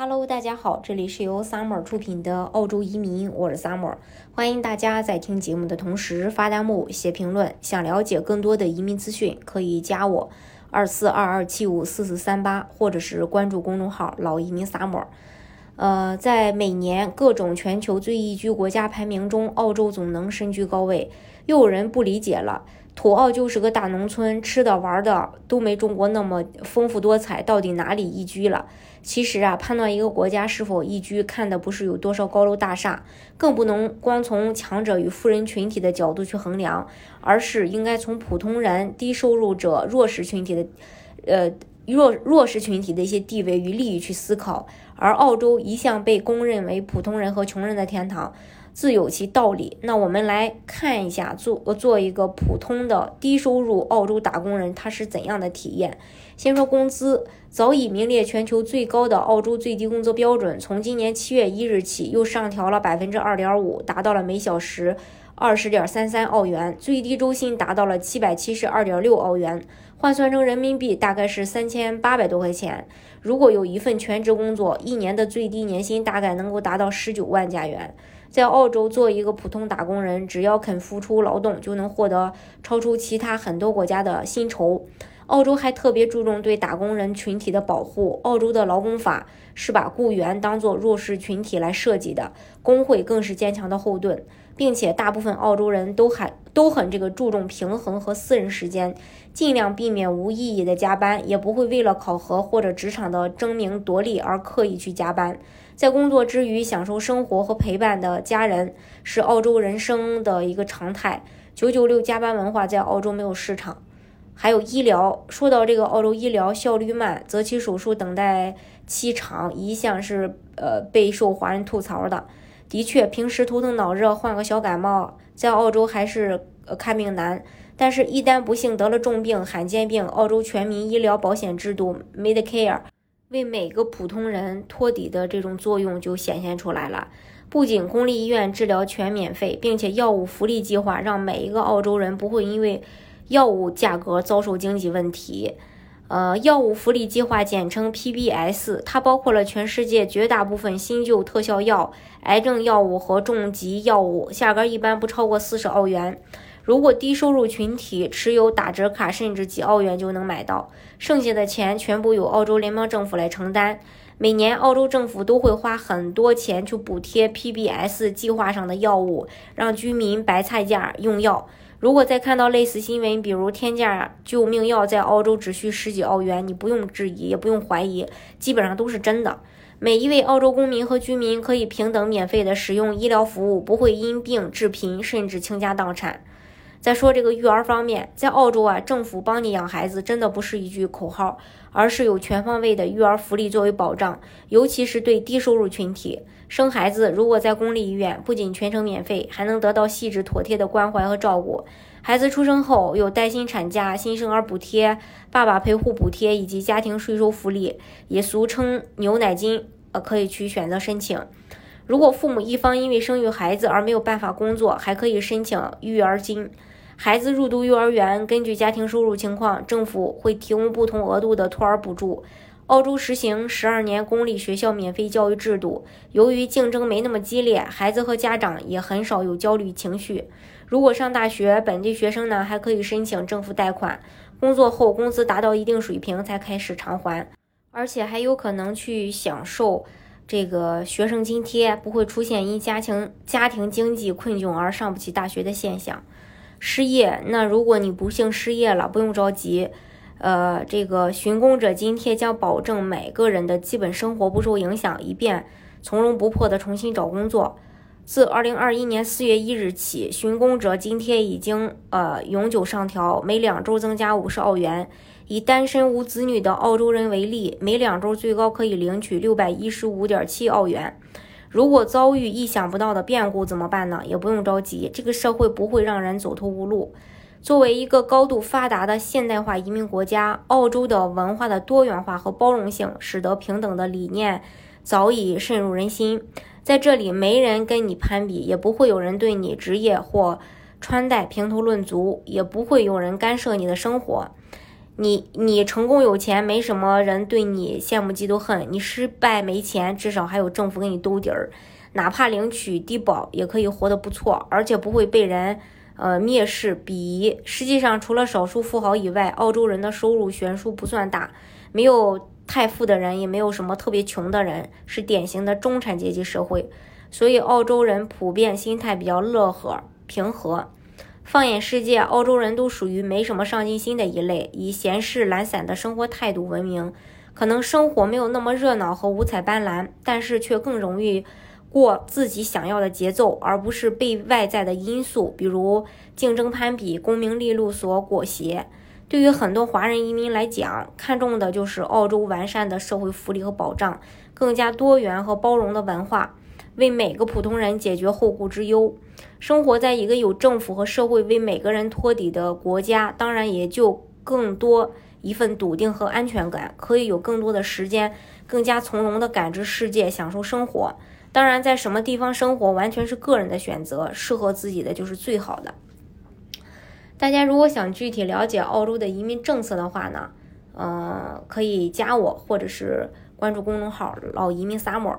Hello，大家好，这里是由 Summer 出品的澳洲移民，我是 Summer，欢迎大家在听节目的同时发弹幕、写评论。想了解更多的移民资讯，可以加我二四二二七五四四三八，或者是关注公众号“老移民 Summer”。呃，在每年各种全球最宜居国家排名中，澳洲总能身居高位。又有人不理解了。土澳就是个大农村，吃的玩的都没中国那么丰富多彩，到底哪里宜居了？其实啊，判断一个国家是否宜居，看的不是有多少高楼大厦，更不能光从强者与富人群体的角度去衡量，而是应该从普通人、低收入者、弱势群体的，呃，弱弱势群体的一些地位与利益去思考。而澳洲一向被公认为普通人和穷人的天堂。自有其道理。那我们来看一下，做做一个普通的低收入澳洲打工人，他是怎样的体验？先说工资，早已名列全球最高的澳洲最低工资标准，从今年七月一日起又上调了百分之二点五，达到了每小时二十点三三澳元，最低周薪达到了七百七十二点六澳元，换算成人民币大概是三千八百多块钱。如果有一份全职工作，一年的最低年薪大概能够达到十九万加元。在澳洲做一个普通打工人，只要肯付出劳动，就能获得超出其他很多国家的薪酬。澳洲还特别注重对打工人群体的保护。澳洲的劳工法是把雇员当作弱势群体来设计的，工会更是坚强的后盾，并且大部分澳洲人都还都很这个注重平衡和私人时间，尽量避免无意义的加班，也不会为了考核或者职场的争名夺利而刻意去加班。在工作之余享受生活和陪伴的家人是澳洲人生的一个常态。九九六加班文化在澳洲没有市场。还有医疗，说到这个澳洲医疗效率慢，择期手术等待期长，一向是呃备受华人吐槽的。的确，平时头疼脑热患个小感冒，在澳洲还是呃看病难。但是，一旦不幸得了重病、罕见病，澳洲全民医疗保险制度 Medicare。为每个普通人托底的这种作用就显现出来了。不仅公立医院治疗全免费，并且药物福利计划让每一个澳洲人不会因为药物价格遭受经济问题。呃，药物福利计划简称 PBS，它包括了全世界绝大部分新旧特效药、癌症药物和重疾药物，价格一般不超过四十澳元。如果低收入群体持有打折卡，甚至几澳元就能买到，剩下的钱全部由澳洲联邦政府来承担。每年澳洲政府都会花很多钱去补贴 PBS 计划上的药物，让居民白菜价用药。如果再看到类似新闻，比如天价救命药在澳洲只需十几澳元，你不用质疑，也不用怀疑，基本上都是真的。每一位澳洲公民和居民可以平等免费的使用医疗服务，不会因病致贫，甚至倾家荡产。再说这个育儿方面，在澳洲啊，政府帮你养孩子真的不是一句口号，而是有全方位的育儿福利作为保障，尤其是对低收入群体。生孩子如果在公立医院，不仅全程免费，还能得到细致妥帖的关怀和照顾。孩子出生后有带薪产假、新生儿补贴、爸爸陪护补贴以及家庭税收福利，也俗称牛奶金，呃，可以去选择申请。如果父母一方因为生育孩子而没有办法工作，还可以申请育儿金。孩子入读幼儿园，根据家庭收入情况，政府会提供不同额度的托儿补助。澳洲实行十二年公立学校免费教育制度，由于竞争没那么激烈，孩子和家长也很少有焦虑情绪。如果上大学，本地学生呢还可以申请政府贷款，工作后工资达到一定水平才开始偿还，而且还有可能去享受。这个学生津贴不会出现因家庭家庭经济困窘而上不起大学的现象。失业，那如果你不幸失业了，不用着急。呃，这个寻工者津贴将保证每个人的基本生活不受影响，以便从容不迫地重新找工作。自二零二一年四月一日起，寻工者津贴已经呃永久上调，每两周增加五十澳元。以单身无子女的澳洲人为例，每两周最高可以领取六百一十五点七澳元。如果遭遇意想不到的变故怎么办呢？也不用着急，这个社会不会让人走投无路。作为一个高度发达的现代化移民国家，澳洲的文化的多元化和包容性，使得平等的理念早已渗入人心。在这里，没人跟你攀比，也不会有人对你职业或穿戴评头论足，也不会有人干涉你的生活。你你成功有钱，没什么人对你羡慕嫉妒恨；你失败没钱，至少还有政府给你兜底儿，哪怕领取低保也可以活得不错，而且不会被人呃蔑视鄙夷。实际上，除了少数富豪以外，澳洲人的收入悬殊不算大，没有太富的人，也没有什么特别穷的人，是典型的中产阶级社会。所以，澳洲人普遍心态比较乐呵平和。放眼世界，澳洲人都属于没什么上进心的一类，以闲适懒散的生活态度闻名。可能生活没有那么热闹和五彩斑斓，但是却更容易过自己想要的节奏，而不是被外在的因素，比如竞争攀比、功名利禄所裹挟。对于很多华人移民来讲，看重的就是澳洲完善的社会福利和保障，更加多元和包容的文化。为每个普通人解决后顾之忧，生活在一个有政府和社会为每个人托底的国家，当然也就更多一份笃定和安全感，可以有更多的时间，更加从容地感知世界，享受生活。当然，在什么地方生活完全是个人的选择，适合自己的就是最好的。大家如果想具体了解澳洲的移民政策的话呢，呃，可以加我或者是关注公众号“老移民 summer”。